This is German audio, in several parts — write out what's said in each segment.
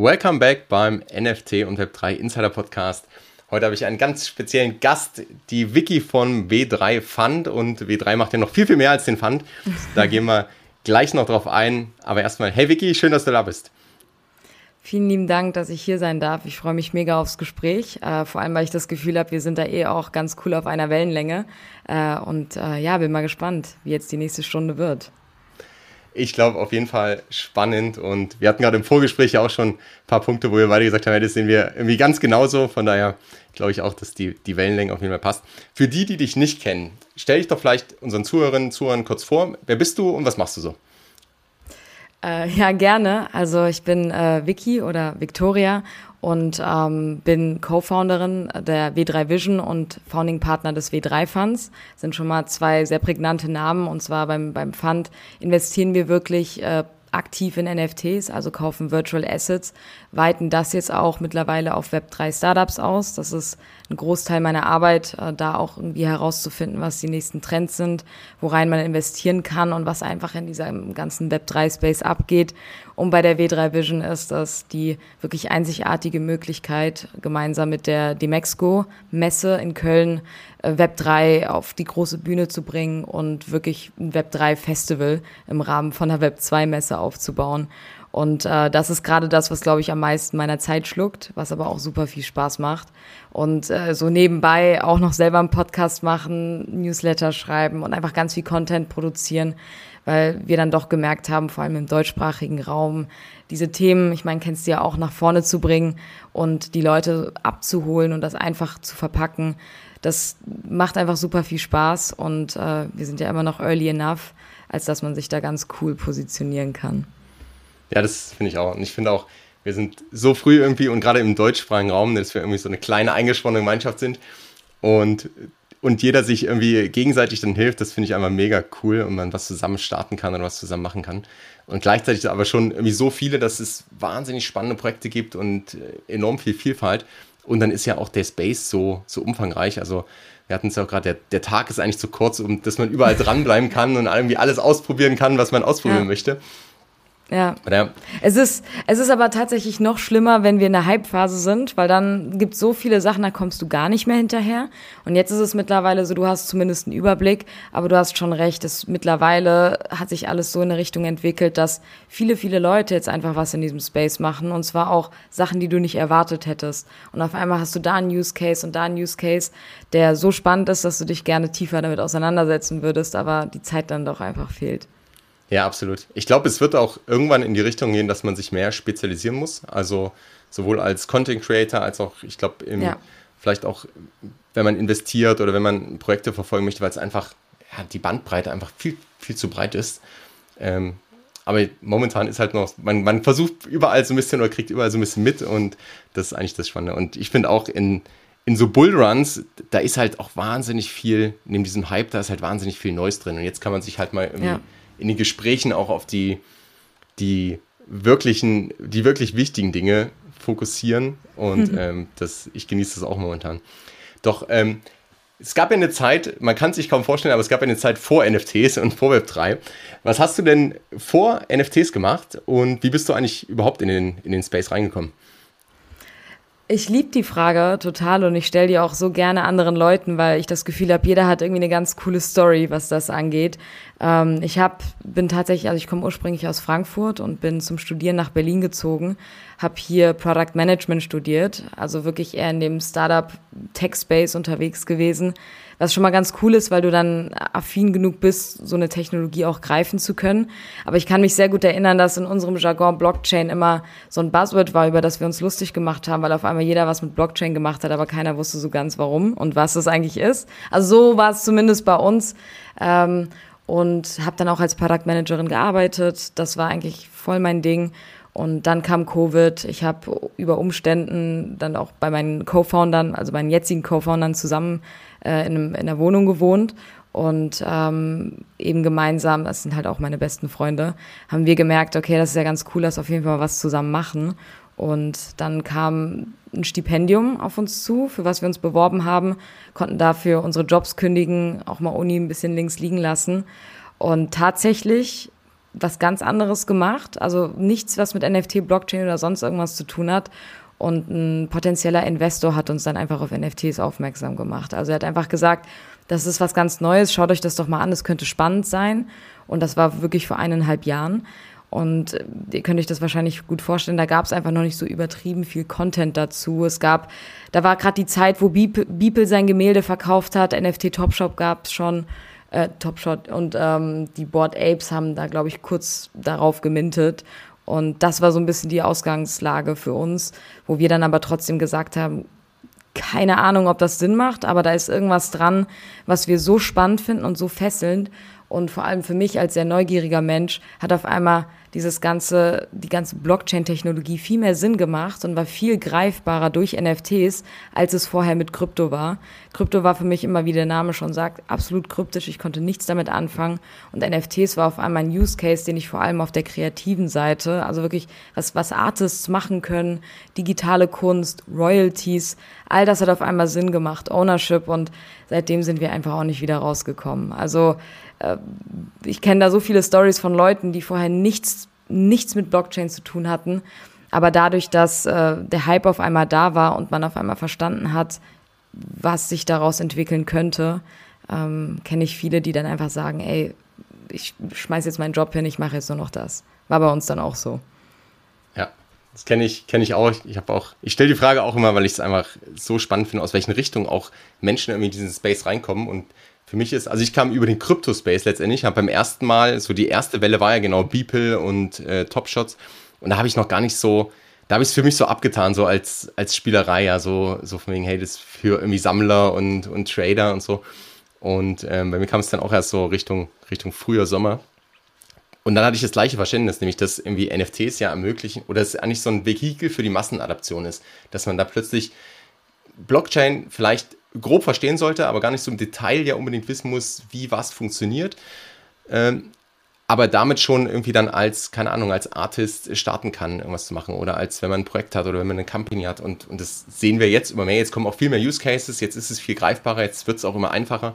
Welcome back beim NFT und Web3 Insider Podcast. Heute habe ich einen ganz speziellen Gast, die Vicky von W3 Fund und W3 macht ja noch viel, viel mehr als den Fund. Da gehen wir gleich noch drauf ein. Aber erstmal, hey Vicky, schön, dass du da bist. Vielen lieben Dank, dass ich hier sein darf. Ich freue mich mega aufs Gespräch. Äh, vor allem, weil ich das Gefühl habe, wir sind da eh auch ganz cool auf einer Wellenlänge. Äh, und äh, ja, bin mal gespannt, wie jetzt die nächste Stunde wird. Ich glaube auf jeden Fall spannend und wir hatten gerade im Vorgespräch ja auch schon ein paar Punkte, wo wir beide gesagt haben, das sehen wir irgendwie ganz genauso. Von daher glaube ich auch, dass die, die Wellenlänge auf jeden Fall passt. Für die, die dich nicht kennen, stell dich doch vielleicht unseren Zuhörerinnen und Zuhörern kurz vor. Wer bist du und was machst du so? Äh, ja, gerne. Also ich bin äh, Vicky oder Victoria und ähm, bin Co-Founderin der W3 Vision und Founding Partner des W3 Funds. Sind schon mal zwei sehr prägnante Namen und zwar beim, beim Fund investieren wir wirklich äh, aktiv in NFTs, also kaufen Virtual Assets, weiten das jetzt auch mittlerweile auf Web3 Startups aus. Das ist ein Großteil meiner Arbeit, äh, da auch irgendwie herauszufinden, was die nächsten Trends sind, worein man investieren kann und was einfach in diesem ganzen Web3-Space abgeht. Und bei der W3 Vision ist das die wirklich einzigartige Möglichkeit, gemeinsam mit der Demexco Messe in Köln äh, Web3 auf die große Bühne zu bringen und wirklich ein Web3 Festival im Rahmen von der Web2 Messe aufzubauen. Und äh, das ist gerade das, was, glaube ich, am meisten meiner Zeit schluckt, was aber auch super viel Spaß macht. Und äh, so nebenbei auch noch selber einen Podcast machen, Newsletter schreiben und einfach ganz viel Content produzieren, weil wir dann doch gemerkt haben, vor allem im deutschsprachigen Raum, diese Themen, ich meine, kennst du ja auch, nach vorne zu bringen und die Leute abzuholen und das einfach zu verpacken. Das macht einfach super viel Spaß und äh, wir sind ja immer noch early enough, als dass man sich da ganz cool positionieren kann. Ja, das finde ich auch. Und ich finde auch, wir sind so früh irgendwie und gerade im deutschsprachigen Raum, dass wir irgendwie so eine kleine eingesponnene Gemeinschaft sind und, und jeder sich irgendwie gegenseitig dann hilft, das finde ich einfach mega cool und man was zusammen starten kann oder was zusammen machen kann. Und gleichzeitig aber schon irgendwie so viele, dass es wahnsinnig spannende Projekte gibt und äh, enorm viel Vielfalt. Und dann ist ja auch der Space so, so umfangreich. Also wir hatten es ja auch gerade, der, der Tag ist eigentlich zu kurz, um dass man überall dranbleiben kann und irgendwie alles ausprobieren kann, was man ausprobieren ja. möchte. Ja. ja. Es ist, es ist aber tatsächlich noch schlimmer, wenn wir in der Hype-Phase sind, weil dann gibt es so viele Sachen, da kommst du gar nicht mehr hinterher. Und jetzt ist es mittlerweile so, du hast zumindest einen Überblick, aber du hast schon recht, es mittlerweile hat sich alles so in eine Richtung entwickelt, dass viele, viele Leute jetzt einfach was in diesem Space machen und zwar auch Sachen, die du nicht erwartet hättest. Und auf einmal hast du da einen Use Case und da einen Use Case, der so spannend ist, dass du dich gerne tiefer damit auseinandersetzen würdest, aber die Zeit dann doch einfach fehlt. Ja, absolut. Ich glaube, es wird auch irgendwann in die Richtung gehen, dass man sich mehr spezialisieren muss. Also sowohl als Content Creator als auch, ich glaube, ja. vielleicht auch, wenn man investiert oder wenn man Projekte verfolgen möchte, weil es einfach ja, die Bandbreite einfach viel, viel zu breit ist. Ähm, aber momentan ist halt noch, man, man versucht überall so ein bisschen oder kriegt überall so ein bisschen mit und das ist eigentlich das Spannende. Und ich finde auch in, in so Bullruns, da ist halt auch wahnsinnig viel, neben diesem Hype, da ist halt wahnsinnig viel Neues drin. Und jetzt kann man sich halt mal irgendwie ja in den Gesprächen auch auf die, die wirklichen, die wirklich wichtigen Dinge fokussieren. Und mhm. ähm, das, ich genieße das auch momentan. Doch ähm, es gab ja eine Zeit, man kann es sich kaum vorstellen, aber es gab ja eine Zeit vor NFTs und vor Web3. Was hast du denn vor NFTs gemacht und wie bist du eigentlich überhaupt in den, in den Space reingekommen? Ich liebe die Frage total und ich stelle die auch so gerne anderen Leuten, weil ich das Gefühl habe, jeder hat irgendwie eine ganz coole Story, was das angeht. Ähm, ich hab, bin tatsächlich, also ich komme ursprünglich aus Frankfurt und bin zum Studieren nach Berlin gezogen, habe hier Product Management studiert, also wirklich eher in dem Startup Tech Space unterwegs gewesen was schon mal ganz cool ist, weil du dann affin genug bist, so eine Technologie auch greifen zu können. Aber ich kann mich sehr gut erinnern, dass in unserem Jargon Blockchain immer so ein Buzzword war, über das wir uns lustig gemacht haben, weil auf einmal jeder was mit Blockchain gemacht hat, aber keiner wusste so ganz warum und was das eigentlich ist. Also so war es zumindest bei uns. Ähm, und habe dann auch als Product gearbeitet. Das war eigentlich voll mein Ding. Und dann kam Covid. Ich habe über Umständen dann auch bei meinen Co-Foundern, also meinen jetzigen Co-Foundern zusammen äh, in, einem, in einer Wohnung gewohnt und ähm, eben gemeinsam, das sind halt auch meine besten Freunde, haben wir gemerkt, okay, das ist ja ganz cool, dass wir auf jeden Fall was zusammen machen. Und dann kam ein Stipendium auf uns zu, für was wir uns beworben haben, konnten dafür unsere Jobs kündigen, auch mal Uni ein bisschen links liegen lassen. Und tatsächlich was ganz anderes gemacht. Also nichts, was mit NFT, Blockchain oder sonst irgendwas zu tun hat. Und ein potenzieller Investor hat uns dann einfach auf NFTs aufmerksam gemacht. Also er hat einfach gesagt, das ist was ganz Neues, schaut euch das doch mal an, das könnte spannend sein. Und das war wirklich vor eineinhalb Jahren. Und äh, ihr könnt euch das wahrscheinlich gut vorstellen, da gab es einfach noch nicht so übertrieben viel Content dazu. Es gab, da war gerade die Zeit, wo Beeple sein Gemälde verkauft hat, NFT Topshop gab es schon, äh, Topshot und ähm, die Board Apes haben da, glaube ich, kurz darauf gemintet. Und das war so ein bisschen die Ausgangslage für uns, wo wir dann aber trotzdem gesagt haben, keine Ahnung, ob das Sinn macht, aber da ist irgendwas dran, was wir so spannend finden und so fesselnd. Und vor allem für mich als sehr neugieriger Mensch hat auf einmal dieses ganze, die ganze Blockchain-Technologie viel mehr Sinn gemacht und war viel greifbarer durch NFTs, als es vorher mit Krypto war. Krypto war für mich immer, wie der Name schon sagt, absolut kryptisch. Ich konnte nichts damit anfangen. Und NFTs war auf einmal ein Use Case, den ich vor allem auf der kreativen Seite, also wirklich was, was Artists machen können, digitale Kunst, Royalties, all das hat auf einmal Sinn gemacht, Ownership und seitdem sind wir einfach auch nicht wieder rausgekommen. Also ich kenne da so viele Stories von Leuten, die vorher nichts, nichts mit Blockchain zu tun hatten. Aber dadurch, dass äh, der Hype auf einmal da war und man auf einmal verstanden hat, was sich daraus entwickeln könnte, ähm, kenne ich viele, die dann einfach sagen, ey, ich schmeiß jetzt meinen Job hin, ich mache jetzt nur noch das. War bei uns dann auch so. Ja, das kenne ich, kenne ich auch. Ich habe auch, ich stelle die Frage auch immer, weil ich es einfach so spannend finde, aus welchen Richtungen auch Menschen irgendwie in diesen Space reinkommen und für mich ist, also ich kam über den Crypto-Space letztendlich, habe beim ersten Mal, so die erste Welle war ja genau Beeple und äh, Topshots und da habe ich noch gar nicht so, da habe ich es für mich so abgetan, so als, als Spielerei, ja, so, so von wegen, hey, das ist für irgendwie Sammler und, und Trader und so. Und ähm, bei mir kam es dann auch erst so Richtung, Richtung Frühjahr, Sommer. Und dann hatte ich das gleiche Verständnis, nämlich dass irgendwie NFTs ja ermöglichen, oder es eigentlich so ein Vehikel für die Massenadaption ist, dass man da plötzlich Blockchain vielleicht grob verstehen sollte, aber gar nicht so im Detail ja unbedingt wissen muss, wie was funktioniert. Ähm, aber damit schon irgendwie dann als, keine Ahnung, als Artist starten kann, irgendwas zu machen. Oder als wenn man ein Projekt hat oder wenn man eine Company hat. Und, und das sehen wir jetzt immer mehr. Jetzt kommen auch viel mehr Use Cases, jetzt ist es viel greifbarer, jetzt wird es auch immer einfacher.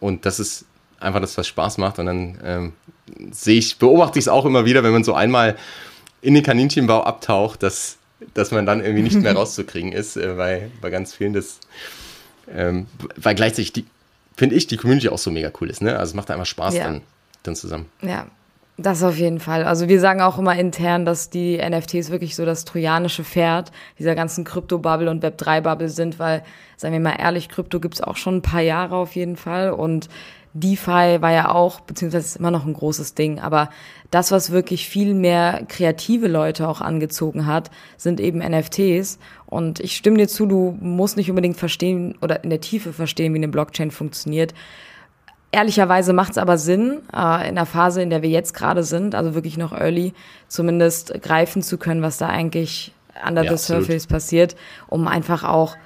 Und das ist einfach das, was Spaß macht. Und dann ähm, sehe ich, beobachte ich es auch immer wieder, wenn man so einmal in den Kaninchenbau abtaucht, dass, dass man dann irgendwie nicht mehr rauszukriegen ist, äh, weil bei ganz vielen das ähm, weil gleichzeitig, finde ich, die Community auch so mega cool ist. Ne? Also es macht einfach Spaß ja. dann, dann zusammen. Ja, das auf jeden Fall. Also wir sagen auch immer intern, dass die NFTs wirklich so das trojanische Pferd dieser ganzen Krypto-Bubble und Web3-Bubble sind, weil, seien wir mal ehrlich, Krypto gibt es auch schon ein paar Jahre auf jeden Fall und DeFi war ja auch, beziehungsweise ist immer noch ein großes Ding, aber das, was wirklich viel mehr kreative Leute auch angezogen hat, sind eben NFTs. Und ich stimme dir zu, du musst nicht unbedingt verstehen oder in der Tiefe verstehen, wie eine Blockchain funktioniert. Ehrlicherweise macht es aber Sinn, äh, in der Phase, in der wir jetzt gerade sind, also wirklich noch early, zumindest greifen zu können, was da eigentlich under ja, the surface passiert, um einfach auch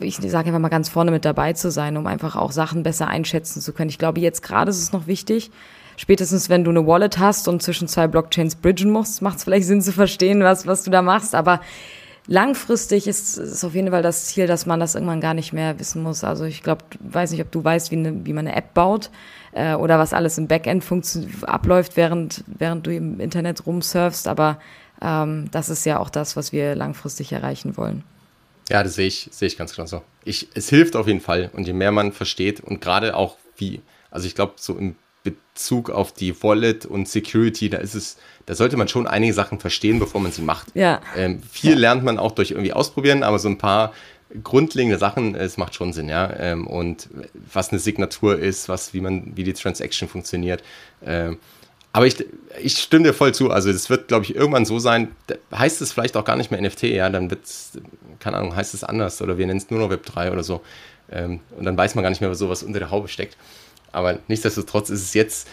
ich sage einfach mal ganz vorne mit dabei zu sein, um einfach auch Sachen besser einschätzen zu können. Ich glaube, jetzt gerade ist es noch wichtig. Spätestens, wenn du eine Wallet hast und zwischen zwei Blockchains bridgen musst, macht es vielleicht Sinn zu verstehen, was, was du da machst. Aber langfristig ist, ist auf jeden Fall das Ziel, dass man das irgendwann gar nicht mehr wissen muss. Also ich glaube, weiß nicht, ob du weißt, wie, eine, wie man eine App baut äh, oder was alles im Backend abläuft, während, während du im Internet rumsurfst. Aber ähm, das ist ja auch das, was wir langfristig erreichen wollen. Ja, das sehe ich, sehe ich ganz genau so. Ich, es hilft auf jeden Fall. Und je mehr man versteht und gerade auch wie, also ich glaube, so im Bezug auf die Wallet und Security, da ist es, da sollte man schon einige Sachen verstehen, bevor man sie macht. Ja. Ähm, viel ja. lernt man auch durch irgendwie ausprobieren, aber so ein paar grundlegende Sachen, es macht schon Sinn, ja. Ähm, und was eine Signatur ist, was, wie man, wie die Transaction funktioniert. Ähm, aber ich, ich stimme dir voll zu. Also es wird, glaube ich, irgendwann so sein, heißt es vielleicht auch gar nicht mehr NFT, ja, dann wird es, keine Ahnung, heißt es anders oder wir nennen es nur noch Web 3 oder so. Ähm, und dann weiß man gar nicht mehr, was sowas unter der Haube steckt. Aber nichtsdestotrotz ist es jetzt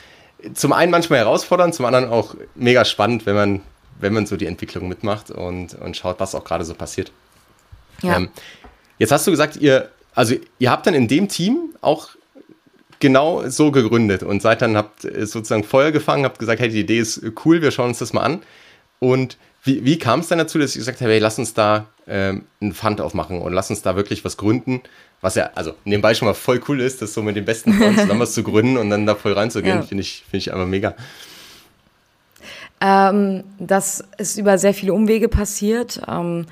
zum einen manchmal herausfordernd, zum anderen auch mega spannend, wenn man, wenn man so die Entwicklung mitmacht und, und schaut, was auch gerade so passiert. Ja. Ähm, jetzt hast du gesagt, ihr, also ihr habt dann in dem Team auch genau so gegründet und seid dann, habt sozusagen Feuer gefangen, habt gesagt, hey, die Idee ist cool, wir schauen uns das mal an. Und wie, wie kam es dann dazu, dass ich gesagt habe, hey, lass uns da ähm, einen Fund aufmachen und lass uns da wirklich was gründen, was ja, also nebenbei schon mal voll cool ist, das so mit den besten Freunden zusammen was zu gründen und dann da voll reinzugehen, ja. finde ich, finde ich einfach mega. Ähm, das ist über sehr viele Umwege passiert. Ähm,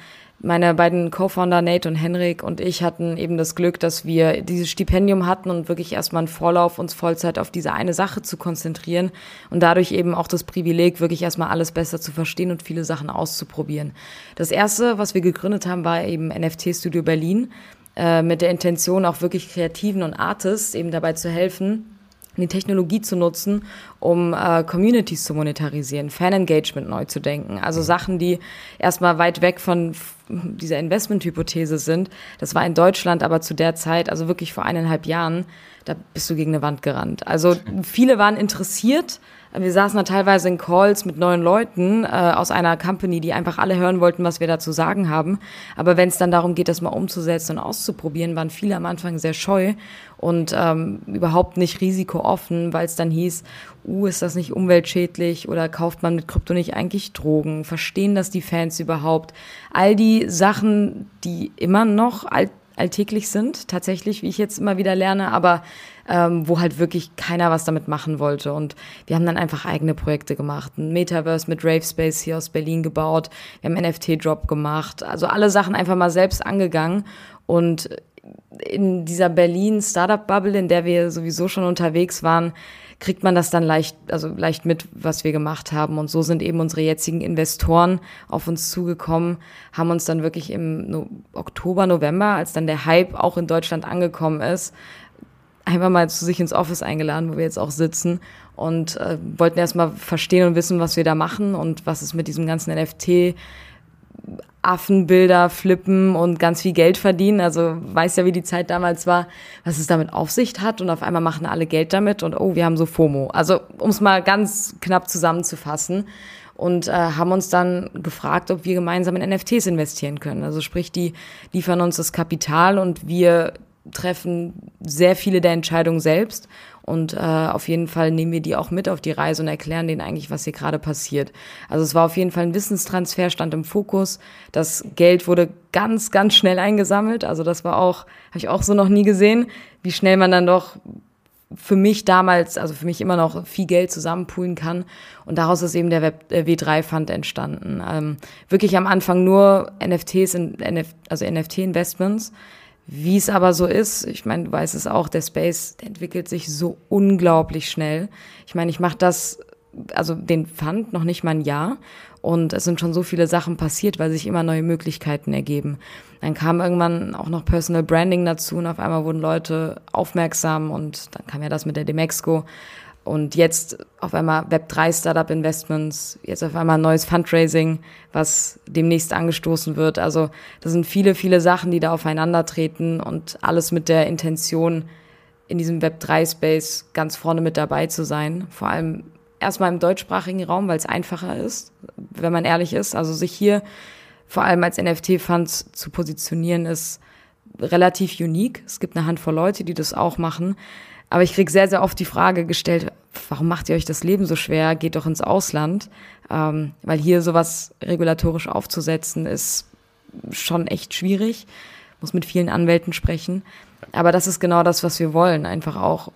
meine beiden Co-Founder Nate und Henrik und ich hatten eben das Glück, dass wir dieses Stipendium hatten und wirklich erstmal einen Vorlauf, uns Vollzeit auf diese eine Sache zu konzentrieren und dadurch eben auch das Privileg, wirklich erstmal alles besser zu verstehen und viele Sachen auszuprobieren. Das erste, was wir gegründet haben, war eben NFT Studio Berlin äh, mit der Intention, auch wirklich Kreativen und Artists eben dabei zu helfen, die Technologie zu nutzen, um äh, Communities zu monetarisieren, Fan-Engagement neu zu denken. Also Sachen, die erstmal weit weg von dieser Investment-Hypothese sind. Das war in Deutschland aber zu der Zeit, also wirklich vor eineinhalb Jahren, da bist du gegen eine Wand gerannt. Also viele waren interessiert, wir saßen da teilweise in Calls mit neuen Leuten äh, aus einer Company, die einfach alle hören wollten, was wir da zu sagen haben. Aber wenn es dann darum geht, das mal umzusetzen und auszuprobieren, waren viele am Anfang sehr scheu und ähm, überhaupt nicht risikooffen, weil es dann hieß, uh, ist das nicht umweltschädlich oder kauft man mit Krypto nicht eigentlich Drogen? Verstehen das die Fans überhaupt? All die Sachen, die immer noch alt alltäglich sind, tatsächlich, wie ich jetzt immer wieder lerne, aber ähm, wo halt wirklich keiner was damit machen wollte. Und wir haben dann einfach eigene Projekte gemacht. Ein Metaverse mit Ravespace hier aus Berlin gebaut. Wir haben NFT-Drop gemacht. Also alle Sachen einfach mal selbst angegangen. Und in dieser Berlin-Startup-Bubble, in der wir sowieso schon unterwegs waren, kriegt man das dann leicht, also leicht mit, was wir gemacht haben. Und so sind eben unsere jetzigen Investoren auf uns zugekommen, haben uns dann wirklich im no Oktober, November, als dann der Hype auch in Deutschland angekommen ist, einfach mal zu sich ins Office eingeladen, wo wir jetzt auch sitzen und äh, wollten erstmal verstehen und wissen, was wir da machen und was es mit diesem ganzen NFT Affenbilder flippen und ganz viel Geld verdienen. Also weiß ja, wie die Zeit damals war, was es damit auf sich hat. Und auf einmal machen alle Geld damit und oh, wir haben so FOMO. Also um es mal ganz knapp zusammenzufassen. Und äh, haben uns dann gefragt, ob wir gemeinsam in NFTs investieren können. Also sprich, die liefern uns das Kapital und wir treffen sehr viele der Entscheidungen selbst und äh, auf jeden Fall nehmen wir die auch mit auf die Reise und erklären denen eigentlich, was hier gerade passiert. Also es war auf jeden Fall ein Wissenstransfer, stand im Fokus. Das Geld wurde ganz, ganz schnell eingesammelt. Also das war auch, habe ich auch so noch nie gesehen, wie schnell man dann doch für mich damals, also für mich immer noch viel Geld zusammenpoolen kann. Und daraus ist eben der Web, äh, W3-Fund entstanden. Ähm, wirklich am Anfang nur NFTs, in, also NFT-Investments. Wie es aber so ist, ich meine, du weißt es auch, der Space der entwickelt sich so unglaublich schnell. Ich meine, ich mache das, also den Fund noch nicht mal ein Jahr und es sind schon so viele Sachen passiert, weil sich immer neue Möglichkeiten ergeben. Dann kam irgendwann auch noch Personal Branding dazu und auf einmal wurden Leute aufmerksam und dann kam ja das mit der Demexco. Und jetzt auf einmal Web3 Startup Investments, jetzt auf einmal ein neues Fundraising, was demnächst angestoßen wird. Also das sind viele, viele Sachen, die da aufeinandertreten und alles mit der Intention, in diesem Web3 Space ganz vorne mit dabei zu sein. Vor allem erstmal im deutschsprachigen Raum, weil es einfacher ist, wenn man ehrlich ist. Also sich hier vor allem als NFT-Funds zu positionieren, ist relativ unique. Es gibt eine Handvoll Leute, die das auch machen. Aber ich kriege sehr, sehr oft die Frage gestellt, warum macht ihr euch das Leben so schwer? Geht doch ins Ausland. Ähm, weil hier sowas regulatorisch aufzusetzen, ist schon echt schwierig. Muss mit vielen Anwälten sprechen. Aber das ist genau das, was wir wollen. Einfach auch,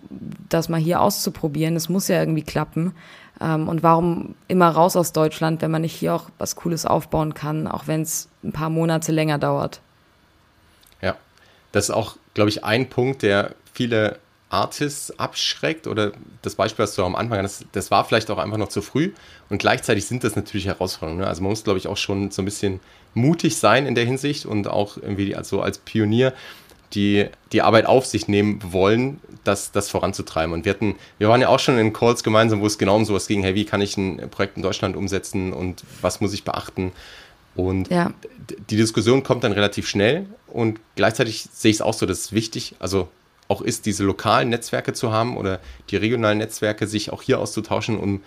das mal hier auszuprobieren. Es muss ja irgendwie klappen. Ähm, und warum immer raus aus Deutschland, wenn man nicht hier auch was Cooles aufbauen kann, auch wenn es ein paar Monate länger dauert? Ja, das ist auch, glaube ich, ein Punkt, der viele Artists abschreckt oder das Beispiel, was du am Anfang das, das war vielleicht auch einfach noch zu früh und gleichzeitig sind das natürlich Herausforderungen. Ne? Also man muss, glaube ich, auch schon so ein bisschen mutig sein in der Hinsicht und auch irgendwie also als Pionier die, die Arbeit auf sich nehmen wollen, das, das voranzutreiben. Und wir hatten, wir waren ja auch schon in Calls gemeinsam, wo es genau um sowas ging, hey, wie kann ich ein Projekt in Deutschland umsetzen und was muss ich beachten? Und ja. die Diskussion kommt dann relativ schnell und gleichzeitig sehe ich es auch so, das ist wichtig, also auch ist, diese lokalen Netzwerke zu haben oder die regionalen Netzwerke, sich auch hier auszutauschen, um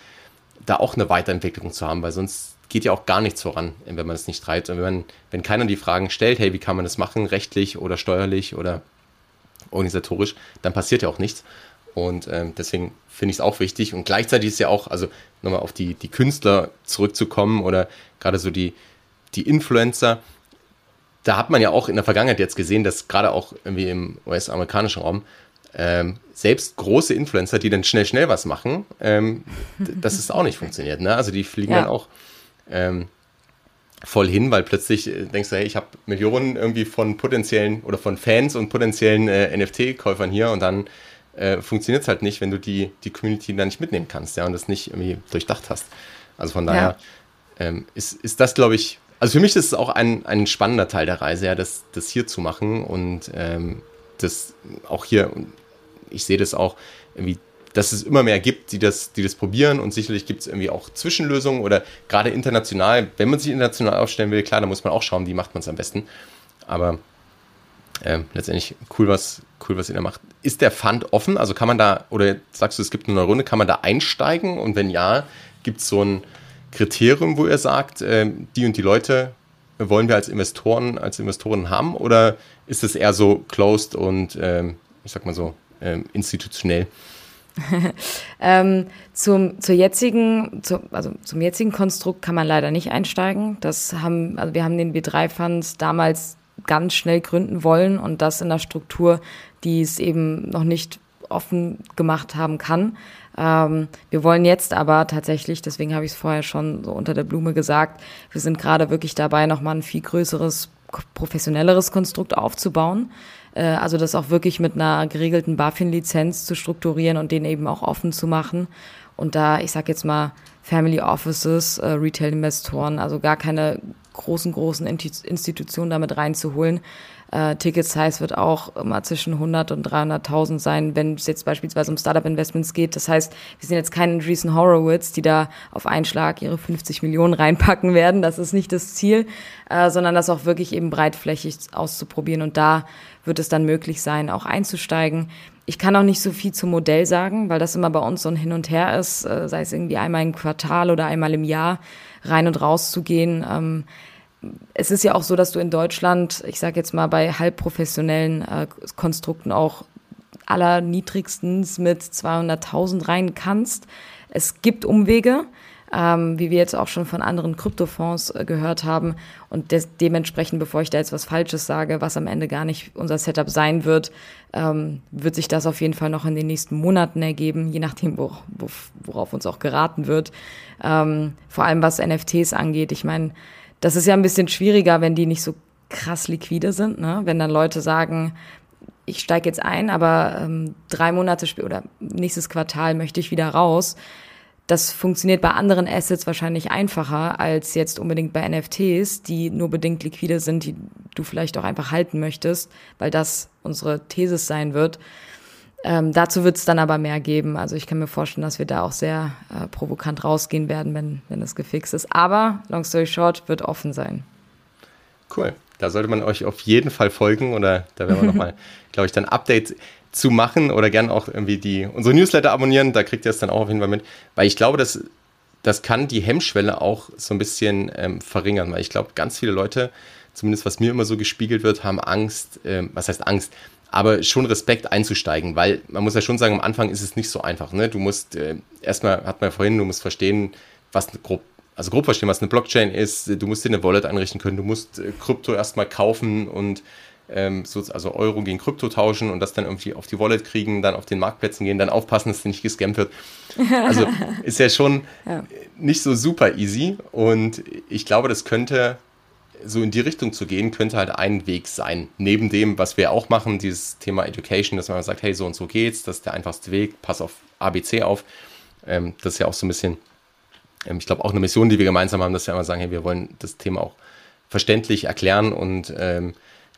da auch eine Weiterentwicklung zu haben, weil sonst geht ja auch gar nichts voran, wenn man es nicht treibt. Und wenn, man, wenn keiner die Fragen stellt, hey, wie kann man das machen, rechtlich oder steuerlich oder organisatorisch, dann passiert ja auch nichts. Und ähm, deswegen finde ich es auch wichtig. Und gleichzeitig ist ja auch, also nochmal auf die, die Künstler zurückzukommen oder gerade so die, die Influencer, da hat man ja auch in der Vergangenheit jetzt gesehen, dass gerade auch irgendwie im US-amerikanischen Raum ähm, selbst große Influencer, die dann schnell, schnell was machen, ähm, dass es auch nicht funktioniert. Ne? Also die fliegen ja. dann auch ähm, voll hin, weil plötzlich äh, denkst du, hey, ich habe Millionen irgendwie von potenziellen oder von Fans und potenziellen äh, NFT-Käufern hier und dann äh, funktioniert es halt nicht, wenn du die, die Community dann nicht mitnehmen kannst, ja, und das nicht irgendwie durchdacht hast. Also von daher ja. ähm, ist, ist das, glaube ich, also für mich ist es auch ein, ein spannender Teil der Reise, ja, das, das hier zu machen und ähm, das auch hier, ich sehe das auch irgendwie dass es immer mehr gibt, die das, die das probieren und sicherlich gibt es irgendwie auch Zwischenlösungen oder gerade international, wenn man sich international aufstellen will, klar, da muss man auch schauen, wie macht man es am besten. Aber äh, letztendlich cool, was, cool, was ihr da macht. Ist der Fund offen? Also kann man da, oder sagst du, es gibt eine neue Runde, kann man da einsteigen? Und wenn ja, gibt es so ein Kriterium, wo ihr sagt, äh, die und die Leute wollen wir als Investoren, als Investoren haben? Oder ist es eher so closed und, äh, ich sag mal so, ähm, institutionell? ähm, zum, zur jetzigen, zu, also zum jetzigen Konstrukt kann man leider nicht einsteigen. Das haben, also wir haben den W3-Funds damals ganz schnell gründen wollen und das in der Struktur, die es eben noch nicht offen gemacht haben kann. Ähm, wir wollen jetzt aber tatsächlich, deswegen habe ich es vorher schon so unter der Blume gesagt, wir sind gerade wirklich dabei, nochmal ein viel größeres, professionelleres Konstrukt aufzubauen. Äh, also das auch wirklich mit einer geregelten BaFin-Lizenz zu strukturieren und den eben auch offen zu machen. Und da, ich sag jetzt mal, Family Offices, äh, Retail-Investoren, also gar keine großen, großen Institutionen damit reinzuholen. Äh, Ticket Size wird auch immer zwischen 100 und 300.000 sein, wenn es jetzt beispielsweise um Startup Investments geht. Das heißt, wir sind jetzt keine Andreessen Horowitz, die da auf einen Schlag ihre 50 Millionen reinpacken werden. Das ist nicht das Ziel, äh, sondern das auch wirklich eben breitflächig auszuprobieren. Und da wird es dann möglich sein, auch einzusteigen. Ich kann auch nicht so viel zum Modell sagen, weil das immer bei uns so ein Hin und Her ist, äh, sei es irgendwie einmal im Quartal oder einmal im Jahr rein und raus zu gehen. Es ist ja auch so, dass du in Deutschland, ich sage jetzt mal bei halbprofessionellen äh, Konstrukten auch allerniedrigstens mit 200.000 rein kannst. Es gibt Umwege, ähm, wie wir jetzt auch schon von anderen Kryptofonds äh, gehört haben. Und des, dementsprechend, bevor ich da jetzt was Falsches sage, was am Ende gar nicht unser Setup sein wird, ähm, wird sich das auf jeden Fall noch in den nächsten Monaten ergeben, je nachdem, wo, wo, worauf uns auch geraten wird. Ähm, vor allem was NFTs angeht. Ich meine, das ist ja ein bisschen schwieriger, wenn die nicht so krass liquide sind. Ne? Wenn dann Leute sagen, ich steige jetzt ein, aber ähm, drei Monate später oder nächstes Quartal möchte ich wieder raus. Das funktioniert bei anderen Assets wahrscheinlich einfacher als jetzt unbedingt bei NFTs, die nur bedingt liquide sind, die du vielleicht auch einfach halten möchtest, weil das unsere Thesis sein wird. Ähm, dazu wird es dann aber mehr geben. Also ich kann mir vorstellen, dass wir da auch sehr äh, provokant rausgehen werden, wenn, wenn es gefixt ist. Aber, long story short, wird offen sein. Cool. Da sollte man euch auf jeden Fall folgen oder da werden wir nochmal, glaube ich, dann Updates zu machen oder gern auch irgendwie die unsere Newsletter abonnieren. Da kriegt ihr es dann auch auf jeden Fall mit. Weil ich glaube, dass das kann die Hemmschwelle auch so ein bisschen ähm, verringern, weil ich glaube, ganz viele Leute, zumindest was mir immer so gespiegelt wird, haben Angst, ähm, was heißt Angst? Aber schon Respekt einzusteigen, weil man muss ja schon sagen, am Anfang ist es nicht so einfach. Ne? Du musst äh, erstmal, hat man ja vorhin, du musst verstehen, was grob, also grob verstehen, was eine Blockchain ist, du musst dir eine Wallet einrichten können, du musst äh, Krypto erstmal kaufen und ähm, so, also Euro gegen Krypto tauschen und das dann irgendwie auf die Wallet kriegen, dann auf den Marktplätzen gehen, dann aufpassen, dass nicht gescampt wird. Also ist ja schon ja. nicht so super easy und ich glaube, das könnte so in die Richtung zu gehen, könnte halt ein Weg sein. Neben dem, was wir auch machen, dieses Thema Education, dass man sagt, hey, so und so geht's, das ist der einfachste Weg, pass auf ABC auf. Ähm, das ist ja auch so ein bisschen, ähm, ich glaube, auch eine Mission, die wir gemeinsam haben, dass wir immer sagen, hey, wir wollen das Thema auch verständlich erklären und ähm,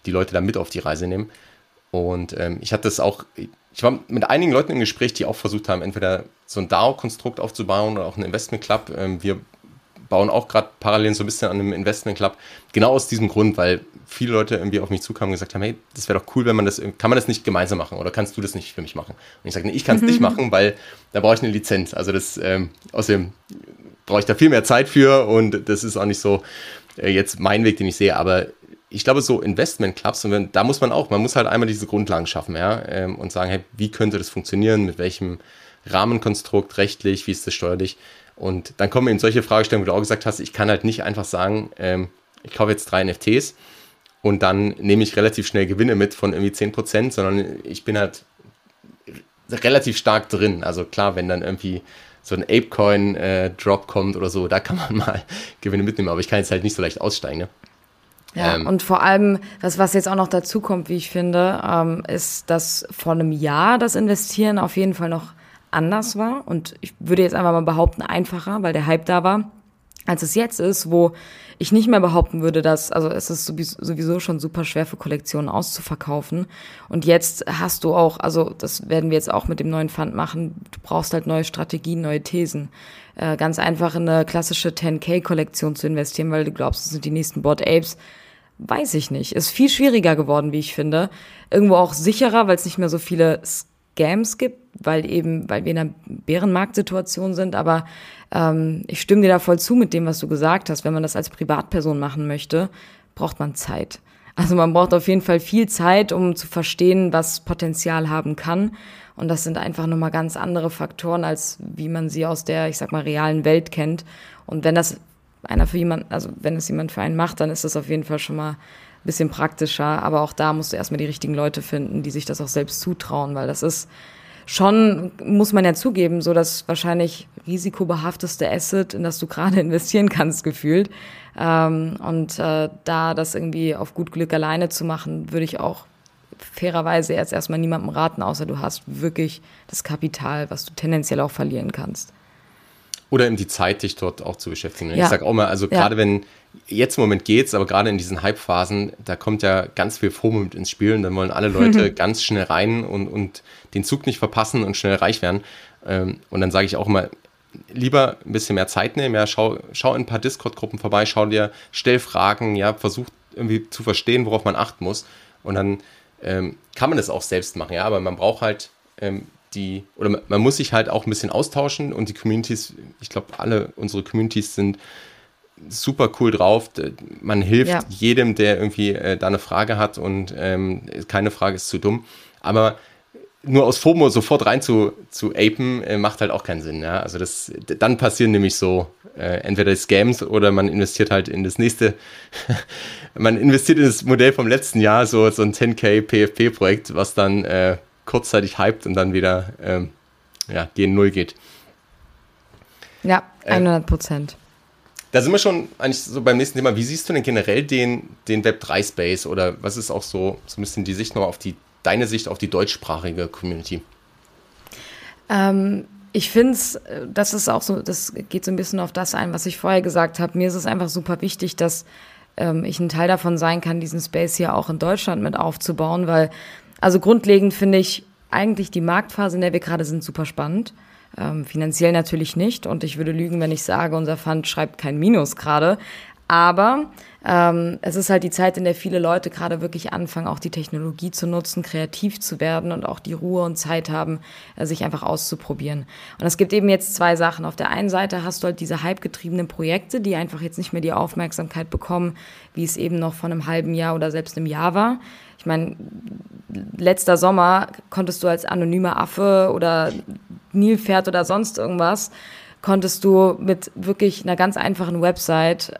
die Leute da mit auf die Reise nehmen. Und ähm, ich hatte das auch, ich war mit einigen Leuten im Gespräch, die auch versucht haben, entweder so ein DAO-Konstrukt aufzubauen oder auch ein Investment Club. Ähm, wir bauen auch gerade parallel so ein bisschen an einem Investment Club. Genau aus diesem Grund, weil viele Leute irgendwie auf mich zukamen und gesagt haben, hey, das wäre doch cool, wenn man das, kann man das nicht gemeinsam machen oder kannst du das nicht für mich machen? Und ich sage, nee, ich kann es nicht machen, weil da brauche ich eine Lizenz. Also das, ähm, außerdem brauche ich da viel mehr Zeit für und das ist auch nicht so äh, jetzt mein Weg, den ich sehe, aber ich glaube, so Investment Clubs, und wenn, da muss man auch, man muss halt einmal diese Grundlagen schaffen, ja, ähm, und sagen, hey, wie könnte das funktionieren, mit welchem Rahmenkonstrukt, rechtlich, wie ist das steuerlich? Und dann kommen eben solche Fragestellungen, wo du auch gesagt hast, ich kann halt nicht einfach sagen, ähm, ich kaufe jetzt drei NFTs und dann nehme ich relativ schnell Gewinne mit von irgendwie 10%, sondern ich bin halt relativ stark drin. Also klar, wenn dann irgendwie so ein Apecoin-Drop äh, kommt oder so, da kann man mal Gewinne mitnehmen, aber ich kann jetzt halt nicht so leicht aussteigen. Ne? Ja, ähm, und vor allem, was, was jetzt auch noch dazu kommt, wie ich finde, ähm, ist, dass vor einem Jahr das Investieren auf jeden Fall noch anders war und ich würde jetzt einfach mal behaupten, einfacher, weil der Hype da war, als es jetzt ist, wo ich nicht mehr behaupten würde, dass, also es ist sowieso schon super schwer für Kollektionen auszuverkaufen. Und jetzt hast du auch, also das werden wir jetzt auch mit dem neuen Fund machen, du brauchst halt neue Strategien, neue Thesen. Äh, ganz einfach in eine klassische 10K-Kollektion zu investieren, weil du glaubst, das sind die nächsten Board Apes. Weiß ich nicht. Ist viel schwieriger geworden, wie ich finde. Irgendwo auch sicherer, weil es nicht mehr so viele Scams gibt, weil eben, weil wir in einer Bärenmarktsituation sind, aber ähm, ich stimme dir da voll zu mit dem, was du gesagt hast. Wenn man das als Privatperson machen möchte, braucht man Zeit. Also man braucht auf jeden Fall viel Zeit, um zu verstehen, was Potenzial haben kann. Und das sind einfach nochmal ganz andere Faktoren, als wie man sie aus der, ich sag mal, realen Welt kennt. Und wenn das einer für jemanden, also wenn es jemand für einen macht, dann ist das auf jeden Fall schon mal bisschen praktischer. Aber auch da musst du erstmal die richtigen Leute finden, die sich das auch selbst zutrauen, weil das ist, schon, muss man ja zugeben, so das wahrscheinlich risikobehafteste Asset, in das du gerade investieren kannst, gefühlt. Ähm, und äh, da das irgendwie auf gut Glück alleine zu machen, würde ich auch fairerweise jetzt erstmal niemandem raten, außer du hast wirklich das Kapital, was du tendenziell auch verlieren kannst. Oder eben die Zeit, dich dort auch zu beschäftigen. Ja. Ich sage auch mal, also gerade ja. wenn, jetzt im Moment geht's, aber gerade in diesen Hype-Phasen, da kommt ja ganz viel FOMO mit ins Spiel und dann wollen alle Leute ganz schnell rein und, und den Zug nicht verpassen und schnell reich werden. Ähm, und dann sage ich auch immer, lieber ein bisschen mehr Zeit nehmen, ja, schau, schau in ein paar Discord-Gruppen vorbei, schau dir, stell Fragen, ja, versuch irgendwie zu verstehen, worauf man achten muss. Und dann ähm, kann man das auch selbst machen, ja, aber man braucht halt ähm, die, oder man muss sich halt auch ein bisschen austauschen und die Communities, ich glaube, alle unsere Communities sind super cool drauf. Man hilft ja. jedem, der irgendwie äh, da eine Frage hat und ähm, keine Frage ist zu dumm. Aber nur aus FOMO sofort rein zu, zu apen, äh, macht halt auch keinen Sinn. Ja? Also das, dann passieren nämlich so äh, entweder Scams oder man investiert halt in das nächste, man investiert in das Modell vom letzten Jahr, so, so ein 10k PFP-Projekt, was dann äh, kurzzeitig hypt und dann wieder ähm, ja, gegen Null geht. Ja, 100 äh, Prozent. da sind wir schon eigentlich so beim nächsten Thema. Wie siehst du denn generell den, den Web3-Space oder was ist auch so, so ein bisschen die Sicht noch auf die, deine Sicht auf die deutschsprachige Community? Ähm, ich finde es, das ist auch so, das geht so ein bisschen auf das ein, was ich vorher gesagt habe. Mir ist es einfach super wichtig, dass ähm, ich ein Teil davon sein kann, diesen Space hier auch in Deutschland mit aufzubauen, weil also grundlegend finde ich eigentlich die Marktphase, in der wir gerade sind, super spannend. Ähm, finanziell natürlich nicht. Und ich würde lügen, wenn ich sage, unser Fund schreibt kein Minus gerade. Aber ähm, es ist halt die Zeit, in der viele Leute gerade wirklich anfangen, auch die Technologie zu nutzen, kreativ zu werden und auch die Ruhe und Zeit haben, äh, sich einfach auszuprobieren. Und es gibt eben jetzt zwei Sachen. Auf der einen Seite hast du halt diese hypegetriebenen Projekte, die einfach jetzt nicht mehr die Aufmerksamkeit bekommen, wie es eben noch vor einem halben Jahr oder selbst einem Jahr war. Ich meine, letzter Sommer konntest du als anonymer Affe oder Nilpferd oder sonst irgendwas, konntest du mit wirklich einer ganz einfachen Website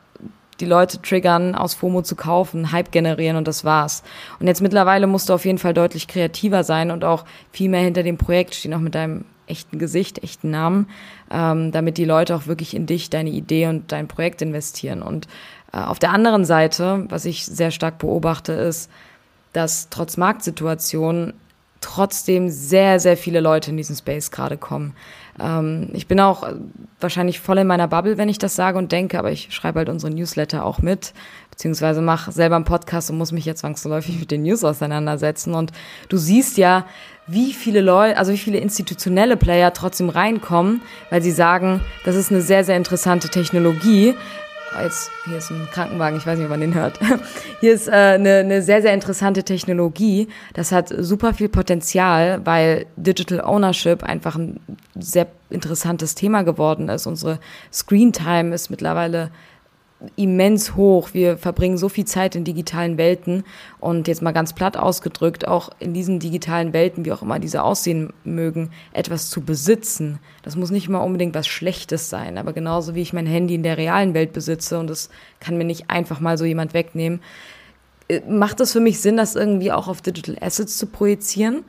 die Leute triggern, aus FOMO zu kaufen, Hype generieren und das war's. Und jetzt mittlerweile musst du auf jeden Fall deutlich kreativer sein und auch viel mehr hinter dem Projekt stehen, auch mit deinem echten Gesicht, echten Namen, ähm, damit die Leute auch wirklich in dich, deine Idee und dein Projekt investieren. Und äh, auf der anderen Seite, was ich sehr stark beobachte, ist, dass trotz Marktsituation trotzdem sehr, sehr viele Leute in diesen Space gerade kommen. Ähm, ich bin auch wahrscheinlich voll in meiner Bubble, wenn ich das sage und denke, aber ich schreibe halt unsere Newsletter auch mit, beziehungsweise mache selber einen Podcast und muss mich jetzt zwangsläufig mit den News auseinandersetzen. Und du siehst ja, wie viele Leute, also wie viele institutionelle Player trotzdem reinkommen, weil sie sagen, das ist eine sehr, sehr interessante Technologie jetzt, hier ist ein Krankenwagen, ich weiß nicht, ob man den hört. Hier ist äh, eine, eine sehr, sehr interessante Technologie. Das hat super viel Potenzial, weil Digital Ownership einfach ein sehr interessantes Thema geworden ist. Unsere Screen Time ist mittlerweile immens hoch. Wir verbringen so viel Zeit in digitalen Welten und jetzt mal ganz platt ausgedrückt, auch in diesen digitalen Welten, wie auch immer diese aussehen mögen, etwas zu besitzen. Das muss nicht immer unbedingt was Schlechtes sein, aber genauso wie ich mein Handy in der realen Welt besitze und das kann mir nicht einfach mal so jemand wegnehmen, äh, macht es für mich Sinn, das irgendwie auch auf Digital Assets zu projizieren.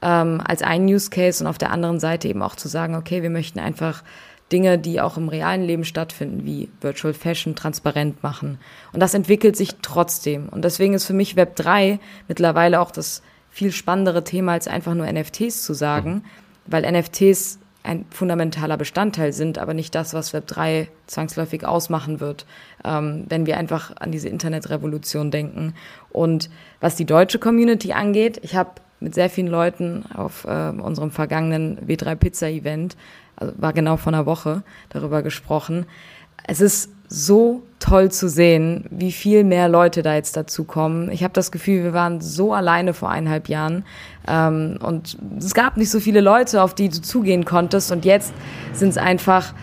ähm, als ein Use Case und auf der anderen Seite eben auch zu sagen, okay, wir möchten einfach Dinge, die auch im realen Leben stattfinden, wie Virtual Fashion, transparent machen. Und das entwickelt sich trotzdem. Und deswegen ist für mich Web 3 mittlerweile auch das viel spannendere Thema, als einfach nur NFTs zu sagen, mhm. weil NFTs ein fundamentaler Bestandteil sind, aber nicht das, was Web 3 zwangsläufig ausmachen wird, ähm, wenn wir einfach an diese Internetrevolution denken. Und was die deutsche Community angeht, ich habe mit sehr vielen Leuten auf äh, unserem vergangenen W3 Pizza Event also war genau vor einer Woche, darüber gesprochen. Es ist so toll zu sehen, wie viel mehr Leute da jetzt dazu kommen. Ich habe das Gefühl, wir waren so alleine vor eineinhalb Jahren ähm, und es gab nicht so viele Leute, auf die du zugehen konntest und jetzt sind es einfach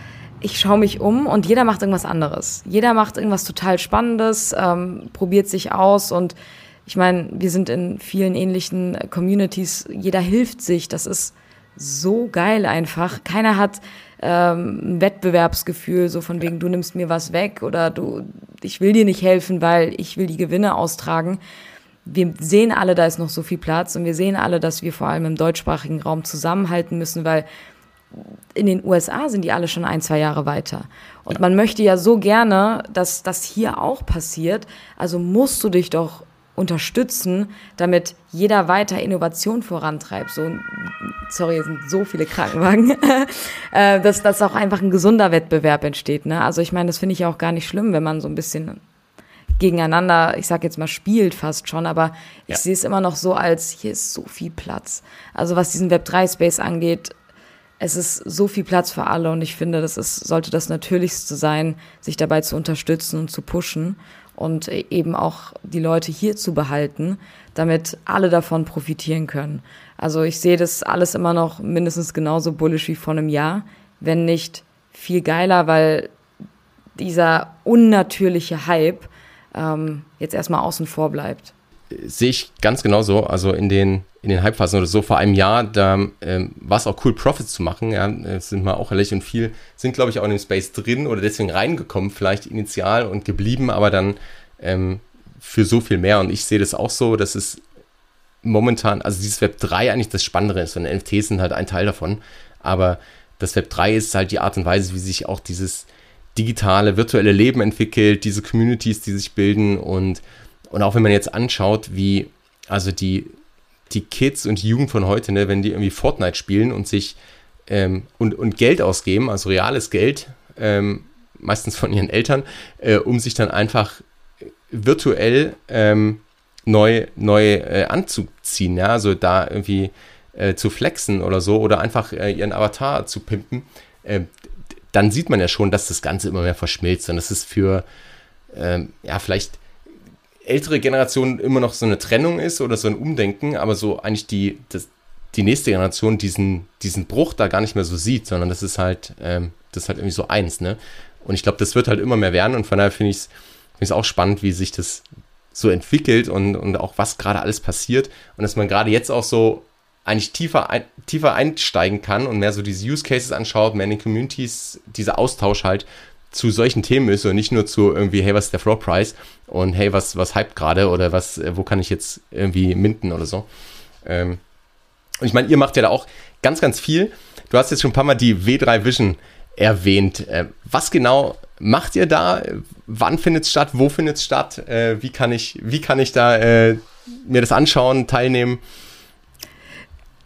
ich schaue mich um und jeder macht irgendwas anderes. Jeder macht irgendwas total Spannendes, ähm, probiert sich aus und ich meine, wir sind in vielen ähnlichen Communities, jeder hilft sich, das ist so geil einfach. Keiner hat ähm, ein Wettbewerbsgefühl, so von wegen, du nimmst mir was weg oder du, ich will dir nicht helfen, weil ich will die Gewinne austragen. Wir sehen alle, da ist noch so viel Platz und wir sehen alle, dass wir vor allem im deutschsprachigen Raum zusammenhalten müssen, weil in den USA sind die alle schon ein, zwei Jahre weiter. Und man möchte ja so gerne, dass das hier auch passiert. Also musst du dich doch unterstützen, damit jeder weiter Innovation vorantreibt. So, sorry, es sind so viele Krankenwagen, äh, dass, dass auch einfach ein gesunder Wettbewerb entsteht. Ne? Also ich meine, das finde ich auch gar nicht schlimm, wenn man so ein bisschen gegeneinander, ich sag jetzt mal, spielt fast schon, aber ich ja. sehe es immer noch so als, hier ist so viel Platz. Also was diesen Web3-Space angeht, es ist so viel Platz für alle und ich finde, das ist, sollte das Natürlichste sein, sich dabei zu unterstützen und zu pushen und eben auch die Leute hier zu behalten, damit alle davon profitieren können. Also ich sehe das alles immer noch mindestens genauso bullish wie vor einem Jahr, wenn nicht viel geiler, weil dieser unnatürliche Hype ähm, jetzt erstmal außen vor bleibt. Sehe ich ganz genauso. Also in den, in den Hypephasen oder so vor einem Jahr, da ähm, war es auch cool, Profits zu machen. Ja, es sind mal auch ehrlich und viel sind, glaube ich, auch in dem Space drin oder deswegen reingekommen, vielleicht initial und geblieben, aber dann ähm, für so viel mehr. Und ich sehe das auch so, dass es momentan, also dieses Web 3 eigentlich das Spannendere ist und NFTs sind halt ein Teil davon. Aber das Web 3 ist halt die Art und Weise, wie sich auch dieses digitale, virtuelle Leben entwickelt, diese Communities, die sich bilden und, und auch wenn man jetzt anschaut, wie also die, die Kids und die Jugend von heute, ne, wenn die irgendwie Fortnite spielen und sich ähm, und, und Geld ausgeben, also reales Geld, ähm, meistens von ihren Eltern, äh, um sich dann einfach virtuell ähm, neu, neu äh, anzuziehen, ja, also da irgendwie äh, zu flexen oder so oder einfach äh, ihren Avatar zu pimpen, äh, dann sieht man ja schon, dass das Ganze immer mehr verschmilzt und das ist für, ähm, ja, vielleicht ältere Generationen immer noch so eine Trennung ist oder so ein Umdenken, aber so eigentlich die, das, die nächste Generation diesen, diesen Bruch da gar nicht mehr so sieht, sondern das ist halt, ähm, das ist halt irgendwie so eins, ne? Und ich glaube, das wird halt immer mehr werden und von daher finde ich es finde es auch spannend, wie sich das so entwickelt und, und auch was gerade alles passiert und dass man gerade jetzt auch so eigentlich tiefer, ein, tiefer einsteigen kann und mehr so diese Use Cases anschaut, mehr in den Communities, dieser Austausch halt zu solchen Themen ist und nicht nur zu irgendwie, hey, was ist der Floor Price und hey, was, was hype gerade oder was, wo kann ich jetzt irgendwie minden oder so. Ähm, und ich meine, ihr macht ja da auch ganz, ganz viel. Du hast jetzt schon ein paar Mal die W3 Vision erwähnt. Äh, was genau macht ihr da? Wann findet es statt? Wo findet es statt? Äh, wie, kann ich, wie kann ich da äh, mir das anschauen, teilnehmen?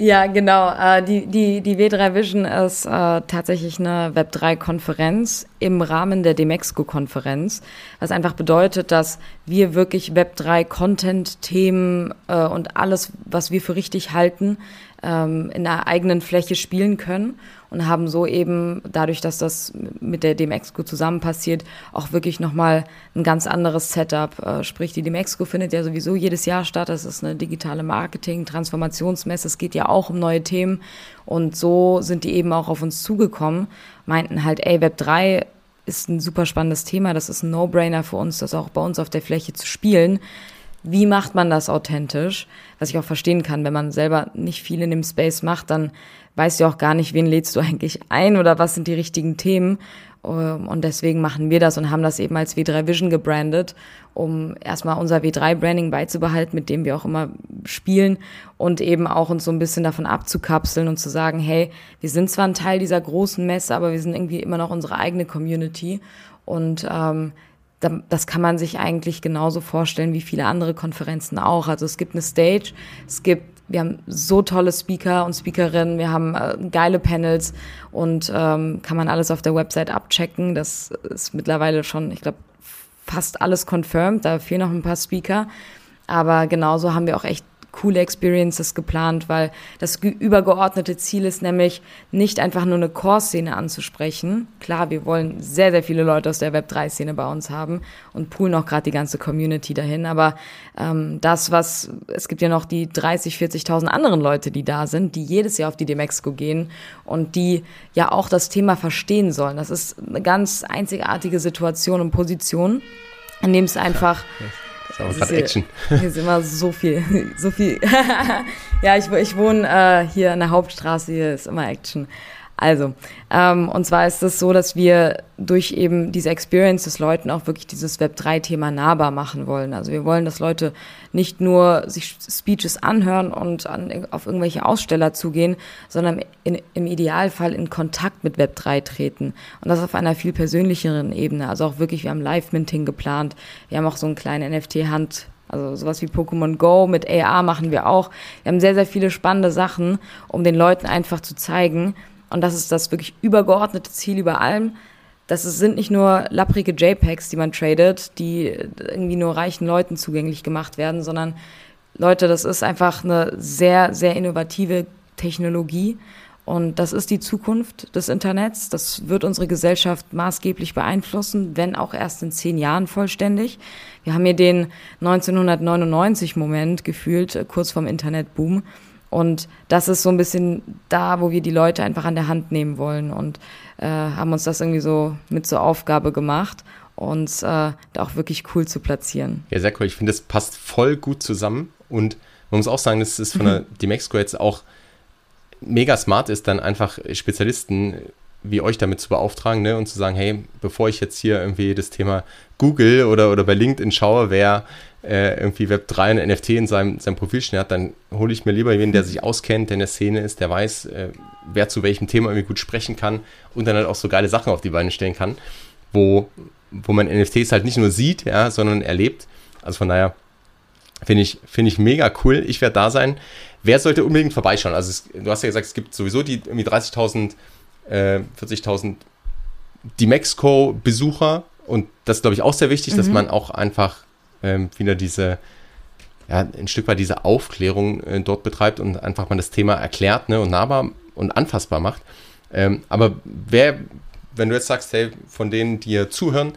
Ja, genau. Äh, die, die, die W3 Vision ist äh, tatsächlich eine Web3-Konferenz im Rahmen der Demexco-Konferenz, was einfach bedeutet, dass wir wirklich Web3-Content-Themen äh, und alles, was wir für richtig halten, ähm, in einer eigenen Fläche spielen können und haben so eben dadurch, dass das mit der Demexco zusammen passiert, auch wirklich nochmal ein ganz anderes Setup. Äh, sprich, die Demexco findet ja sowieso jedes Jahr statt. Das ist eine digitale Marketing, Transformationsmesse. Es geht ja auch um neue Themen. Und so sind die eben auch auf uns zugekommen, meinten halt, ey, Web 3 ist ein super spannendes Thema. Das ist ein No-Brainer für uns, das auch bei uns auf der Fläche zu spielen. Wie macht man das authentisch? Was ich auch verstehen kann, wenn man selber nicht viel in dem Space macht, dann weißt du auch gar nicht, wen lädst du eigentlich ein oder was sind die richtigen Themen. Ähm, und deswegen machen wir das und haben das eben als W3 Vision gebrandet, um erstmal unser W3-Branding beizubehalten, mit dem wir auch immer spielen und eben auch uns so ein bisschen davon abzukapseln und zu sagen, hey, wir sind zwar ein Teil dieser großen Messe, aber wir sind irgendwie immer noch unsere eigene Community und ähm, das kann man sich eigentlich genauso vorstellen wie viele andere Konferenzen auch. Also es gibt eine Stage, es gibt wir haben so tolle Speaker und Speakerinnen, wir haben äh, geile Panels und ähm, kann man alles auf der Website abchecken. Das ist mittlerweile schon, ich glaube, fast alles confirmed. Da fehlen noch ein paar Speaker. Aber genauso haben wir auch echt coole Experiences geplant, weil das übergeordnete Ziel ist nämlich nicht einfach nur eine Core-Szene anzusprechen. Klar, wir wollen sehr, sehr viele Leute aus der Web3-Szene bei uns haben und poolen auch gerade die ganze Community dahin. Aber ähm, das, was, es gibt ja noch die 30, 40.000 anderen Leute, die da sind, die jedes Jahr auf die Demexco gehen und die ja auch das Thema verstehen sollen. Das ist eine ganz einzigartige Situation und Position, in dem es einfach... Ja, aber gerade Action. Hier ist immer so viel, so viel. ja, ich, ich wohne äh, hier an der Hauptstraße, hier ist immer Action. Also, ähm, und zwar ist es so, dass wir durch eben diese Experience des Leuten auch wirklich dieses Web3-Thema nahbar machen wollen. Also wir wollen, dass Leute nicht nur sich Speeches anhören und an, auf irgendwelche Aussteller zugehen, sondern in, im Idealfall in Kontakt mit Web3 treten. Und das auf einer viel persönlicheren Ebene. Also auch wirklich, wir haben Live-Minting geplant. Wir haben auch so einen kleinen NFT-Hand also sowas wie Pokémon Go mit AR machen wir auch. Wir haben sehr, sehr viele spannende Sachen, um den Leuten einfach zu zeigen, und das ist das wirklich übergeordnete Ziel über allem. Das sind nicht nur lapprige JPEGs, die man tradet, die irgendwie nur reichen Leuten zugänglich gemacht werden, sondern Leute, das ist einfach eine sehr, sehr innovative Technologie. Und das ist die Zukunft des Internets. Das wird unsere Gesellschaft maßgeblich beeinflussen, wenn auch erst in zehn Jahren vollständig. Wir haben hier den 1999-Moment gefühlt, äh, kurz vorm Internetboom. Und das ist so ein bisschen da, wo wir die Leute einfach an der Hand nehmen wollen und äh, haben uns das irgendwie so mit zur Aufgabe gemacht, uns äh, da auch wirklich cool zu platzieren. Ja, sehr cool. Ich finde, das passt voll gut zusammen und man muss auch sagen, dass es von der Demexco jetzt auch mega smart ist, dann einfach Spezialisten wie euch damit zu beauftragen ne, und zu sagen, hey, bevor ich jetzt hier irgendwie das Thema Google oder, oder bei LinkedIn schaue, wer äh, irgendwie Web3 und NFT in seinem, seinem Profil stehen hat, dann hole ich mir lieber jemanden, der sich auskennt, der in der Szene ist, der weiß, äh, wer zu welchem Thema irgendwie gut sprechen kann und dann halt auch so geile Sachen auf die Beine stellen kann, wo, wo man NFTs halt nicht nur sieht, ja, sondern erlebt. Also von daher finde ich, finde ich mega cool. Ich werde da sein. Wer sollte unbedingt vorbeischauen? Also es, du hast ja gesagt, es gibt sowieso die irgendwie 30.000 äh, 40.000 die Mexiko-Besucher und das ist, glaube ich, auch sehr wichtig, mhm. dass man auch einfach ähm, wieder diese, ja, ein Stück weit diese Aufklärung äh, dort betreibt und einfach mal das Thema erklärt ne, und nahbar und anfassbar macht. Ähm, aber wer, wenn du jetzt sagst, hey, von denen, die hier zuhören,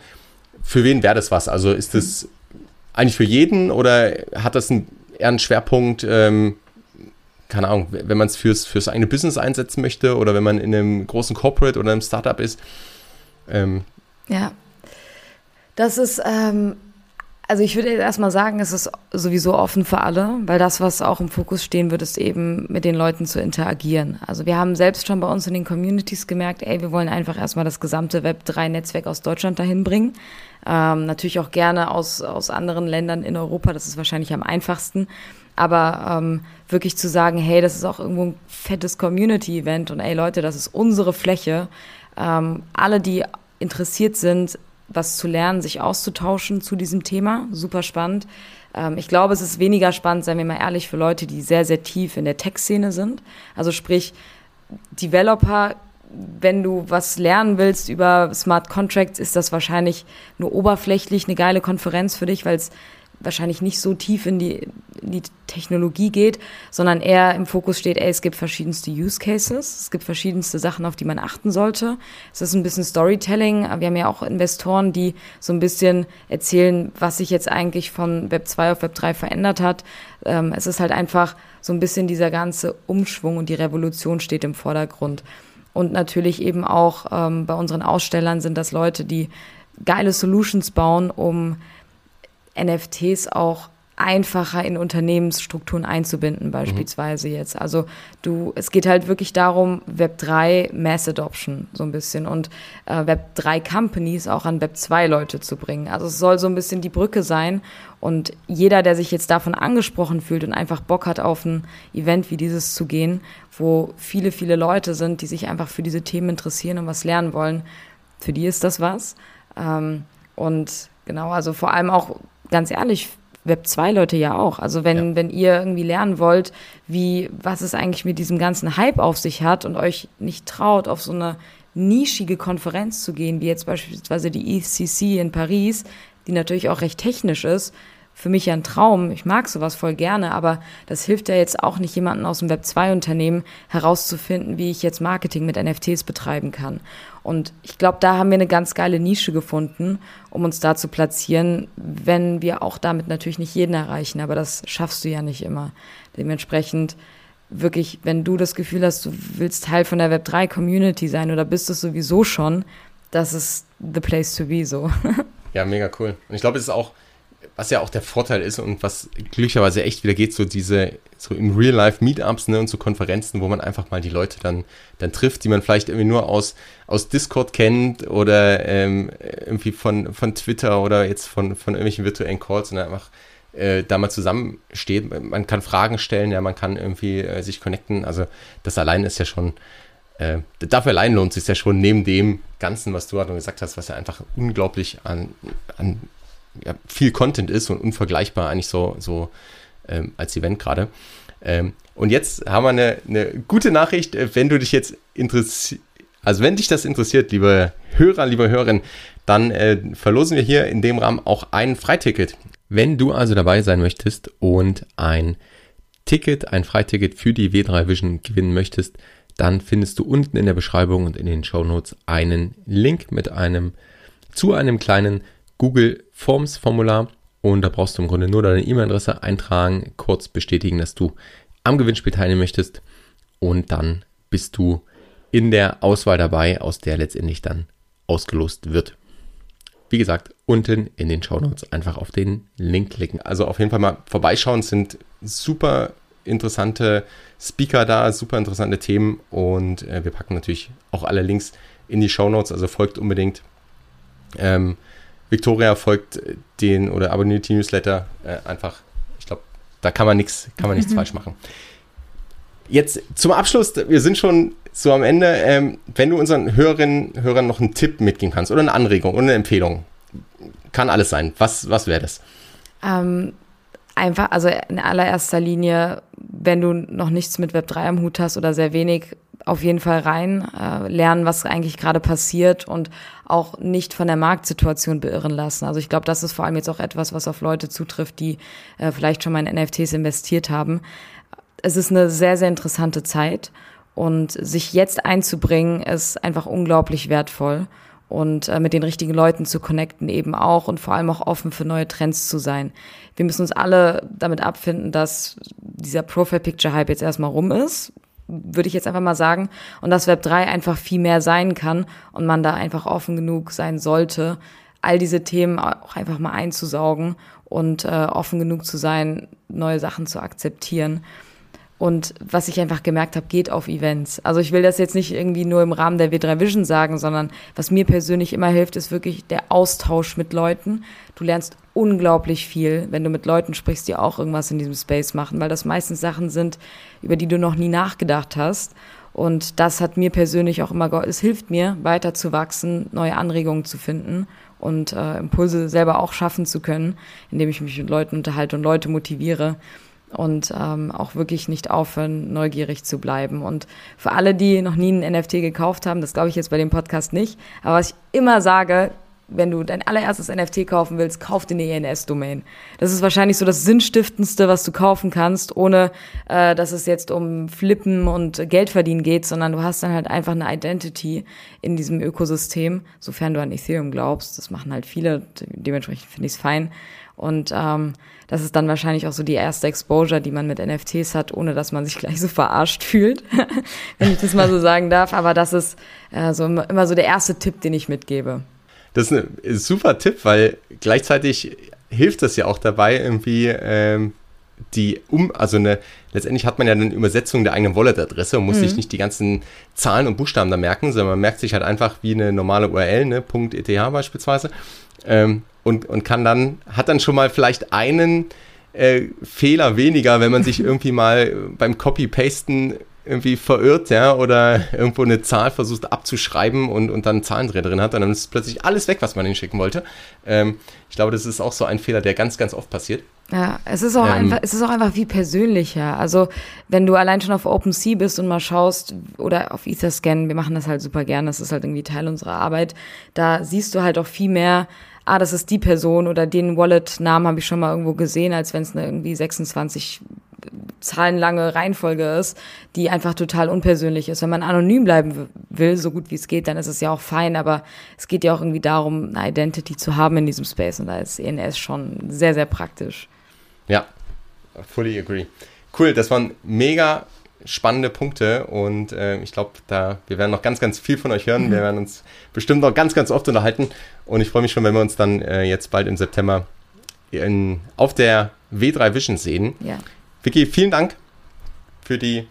für wen wäre das was? Also ist das mhm. eigentlich für jeden oder hat das einen, eher einen Schwerpunkt ähm, keine Ahnung, wenn man es fürs, fürs eigene Business einsetzen möchte oder wenn man in einem großen Corporate oder einem Startup ist. Ähm. Ja, das ist, ähm, also ich würde erstmal sagen, es ist sowieso offen für alle, weil das, was auch im Fokus stehen wird, ist eben mit den Leuten zu interagieren. Also wir haben selbst schon bei uns in den Communities gemerkt, ey, wir wollen einfach erstmal das gesamte Web3-Netzwerk aus Deutschland dahin bringen. Ähm, natürlich auch gerne aus, aus anderen Ländern in Europa, das ist wahrscheinlich am einfachsten. Aber ähm, wirklich zu sagen, hey, das ist auch irgendwo ein fettes Community-Event und ey Leute, das ist unsere Fläche. Ähm, alle, die interessiert sind, was zu lernen, sich auszutauschen zu diesem Thema, super spannend. Ähm, ich glaube, es ist weniger spannend, seien wir mal ehrlich, für Leute, die sehr, sehr tief in der Tech-Szene sind. Also sprich, Developer wenn du was lernen willst über Smart Contracts, ist das wahrscheinlich nur oberflächlich eine geile Konferenz für dich, weil es wahrscheinlich nicht so tief in die, in die Technologie geht, sondern eher im Fokus steht, ey, es gibt verschiedenste Use Cases, es gibt verschiedenste Sachen, auf die man achten sollte. Es ist ein bisschen Storytelling. Wir haben ja auch Investoren, die so ein bisschen erzählen, was sich jetzt eigentlich von Web 2 auf Web 3 verändert hat. Ähm, es ist halt einfach so ein bisschen dieser ganze Umschwung und die Revolution steht im Vordergrund. Und natürlich eben auch ähm, bei unseren Ausstellern sind das Leute, die geile Solutions bauen, um NFTs auch einfacher in Unternehmensstrukturen einzubinden, beispielsweise mhm. jetzt. Also du, es geht halt wirklich darum, Web 3 Mass Adoption so ein bisschen und äh, Web 3 Companies auch an Web 2 Leute zu bringen. Also es soll so ein bisschen die Brücke sein und jeder, der sich jetzt davon angesprochen fühlt und einfach Bock hat, auf ein Event wie dieses zu gehen, wo viele, viele Leute sind, die sich einfach für diese Themen interessieren und was lernen wollen, für die ist das was. Ähm, und genau, also vor allem auch ganz ehrlich, Web 2 Leute ja auch. Also wenn, ja. wenn ihr irgendwie lernen wollt, wie, was es eigentlich mit diesem ganzen Hype auf sich hat und euch nicht traut, auf so eine nischige Konferenz zu gehen, wie jetzt beispielsweise die ECC in Paris, die natürlich auch recht technisch ist, für mich ja ein Traum. Ich mag sowas voll gerne, aber das hilft ja jetzt auch nicht jemanden aus dem Web 2 Unternehmen herauszufinden, wie ich jetzt Marketing mit NFTs betreiben kann. Und ich glaube, da haben wir eine ganz geile Nische gefunden, um uns da zu platzieren, wenn wir auch damit natürlich nicht jeden erreichen, aber das schaffst du ja nicht immer. Dementsprechend wirklich, wenn du das Gefühl hast, du willst Teil von der Web 3 Community sein oder bist es sowieso schon, das ist the place to be so. Ja, mega cool. Und ich glaube, es ist auch was ja auch der Vorteil ist und was glücklicherweise echt wieder geht, so diese, so im Real-Life-Meetups ne, und so Konferenzen, wo man einfach mal die Leute dann, dann trifft, die man vielleicht irgendwie nur aus, aus Discord kennt oder ähm, irgendwie von, von Twitter oder jetzt von, von irgendwelchen virtuellen Calls und einfach äh, da mal zusammensteht. Man kann Fragen stellen, ja, man kann irgendwie äh, sich connecten. Also das allein ist ja schon, äh, dafür allein lohnt sich ja schon neben dem Ganzen, was du gerade gesagt hast, was ja einfach unglaublich an, an ja, viel Content ist und unvergleichbar eigentlich so, so ähm, als Event gerade. Ähm, und jetzt haben wir eine, eine gute Nachricht, äh, wenn du dich jetzt interessierst, also wenn dich das interessiert, liebe Hörer, liebe Hörerinnen, dann äh, verlosen wir hier in dem Rahmen auch ein Freiticket. Wenn du also dabei sein möchtest und ein Ticket, ein Freiticket für die W3 Vision gewinnen möchtest, dann findest du unten in der Beschreibung und in den Show Notes einen Link mit einem zu einem kleinen Google Forms Formular und da brauchst du im Grunde nur deine E-Mail-Adresse eintragen, kurz bestätigen, dass du am Gewinnspiel teilnehmen möchtest und dann bist du in der Auswahl dabei, aus der letztendlich dann ausgelost wird. Wie gesagt, unten in den Show Notes einfach auf den Link klicken. Also auf jeden Fall mal vorbeischauen, sind super interessante Speaker da, super interessante Themen und äh, wir packen natürlich auch alle Links in die Show Notes, also folgt unbedingt. Ähm, Victoria folgt den oder abonniert die Newsletter äh, einfach. Ich glaube, da kann man nichts, kann man nichts mhm. falsch machen. Jetzt zum Abschluss, wir sind schon so am Ende. Ähm, wenn du unseren Hörerinnen Hörern noch einen Tipp mitgeben kannst oder eine Anregung oder eine Empfehlung, kann alles sein. Was, was wäre das? Ähm, einfach, also in allererster Linie, wenn du noch nichts mit Web3 am Hut hast oder sehr wenig, auf jeden Fall rein, äh, lernen, was eigentlich gerade passiert und auch nicht von der Marktsituation beirren lassen. Also ich glaube, das ist vor allem jetzt auch etwas, was auf Leute zutrifft, die äh, vielleicht schon mal in NFTs investiert haben. Es ist eine sehr, sehr interessante Zeit und sich jetzt einzubringen, ist einfach unglaublich wertvoll und äh, mit den richtigen Leuten zu connecten eben auch und vor allem auch offen für neue Trends zu sein. Wir müssen uns alle damit abfinden, dass dieser Profile Picture Hype jetzt erstmal rum ist würde ich jetzt einfach mal sagen. Und dass Web 3 einfach viel mehr sein kann und man da einfach offen genug sein sollte, all diese Themen auch einfach mal einzusaugen und äh, offen genug zu sein, neue Sachen zu akzeptieren. Und was ich einfach gemerkt habe, geht auf Events. Also ich will das jetzt nicht irgendwie nur im Rahmen der W3 Vision sagen, sondern was mir persönlich immer hilft, ist wirklich der Austausch mit Leuten. Du lernst unglaublich viel, wenn du mit Leuten sprichst, die auch irgendwas in diesem Space machen, weil das meistens Sachen sind, über die du noch nie nachgedacht hast. Und das hat mir persönlich auch immer, es hilft mir, weiter zu wachsen, neue Anregungen zu finden und äh, Impulse selber auch schaffen zu können, indem ich mich mit Leuten unterhalte und Leute motiviere und ähm, auch wirklich nicht aufhören, neugierig zu bleiben. Und für alle, die noch nie ein NFT gekauft haben, das glaube ich jetzt bei dem Podcast nicht, aber was ich immer sage, wenn du dein allererstes NFT kaufen willst, kauf dir eine ENS-Domain. Das ist wahrscheinlich so das Sinnstiftendste, was du kaufen kannst, ohne äh, dass es jetzt um Flippen und Geld verdienen geht, sondern du hast dann halt einfach eine Identity in diesem Ökosystem, sofern du an Ethereum glaubst. Das machen halt viele, dementsprechend finde ich es fein. Und ähm, das ist dann wahrscheinlich auch so die erste Exposure, die man mit NFTs hat, ohne dass man sich gleich so verarscht fühlt, wenn ich das mal so sagen darf. Aber das ist äh, so immer so der erste Tipp, den ich mitgebe. Das ist ein super Tipp, weil gleichzeitig hilft das ja auch dabei, irgendwie ähm, die um, also eine, letztendlich hat man ja eine Übersetzung der eigenen Wallet-Adresse und muss mhm. sich nicht die ganzen Zahlen und Buchstaben da merken, sondern man merkt sich halt einfach wie eine normale URL, ne, .eth beispielsweise, ähm, und, und kann dann, hat dann schon mal vielleicht einen äh, Fehler weniger, wenn man sich irgendwie mal beim Copy-Pasten irgendwie verirrt, ja, oder irgendwo eine Zahl versucht abzuschreiben und, und dann Zahlendreher drin hat, und dann ist plötzlich alles weg, was man hinschicken wollte. Ähm, ich glaube, das ist auch so ein Fehler, der ganz, ganz oft passiert. Ja, es ist auch ähm, einfach, es ist auch einfach wie persönlicher. Also, wenn du allein schon auf OpenSea bist und mal schaust oder auf Etherscan, wir machen das halt super gern, das ist halt irgendwie Teil unserer Arbeit, da siehst du halt auch viel mehr, ah, das ist die Person oder den Wallet-Namen habe ich schon mal irgendwo gesehen, als wenn es eine irgendwie 26 zahlenlange Reihenfolge ist, die einfach total unpersönlich ist. Wenn man anonym bleiben will, so gut wie es geht, dann ist es ja auch fein, aber es geht ja auch irgendwie darum, eine Identity zu haben in diesem Space und da ist ENS schon sehr, sehr praktisch. Ja, fully agree. Cool, das waren mega spannende Punkte und äh, ich glaube, da wir werden noch ganz, ganz viel von euch hören. Mhm. Wir werden uns bestimmt noch ganz, ganz oft unterhalten und ich freue mich schon, wenn wir uns dann äh, jetzt bald im September in, auf der W3 Vision sehen. Ja. Vicky, vielen Dank für, die,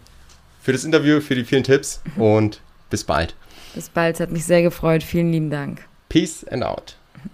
für das Interview, für die vielen Tipps mhm. und bis bald. Bis bald, es hat mich sehr gefreut. Vielen lieben Dank. Peace and out.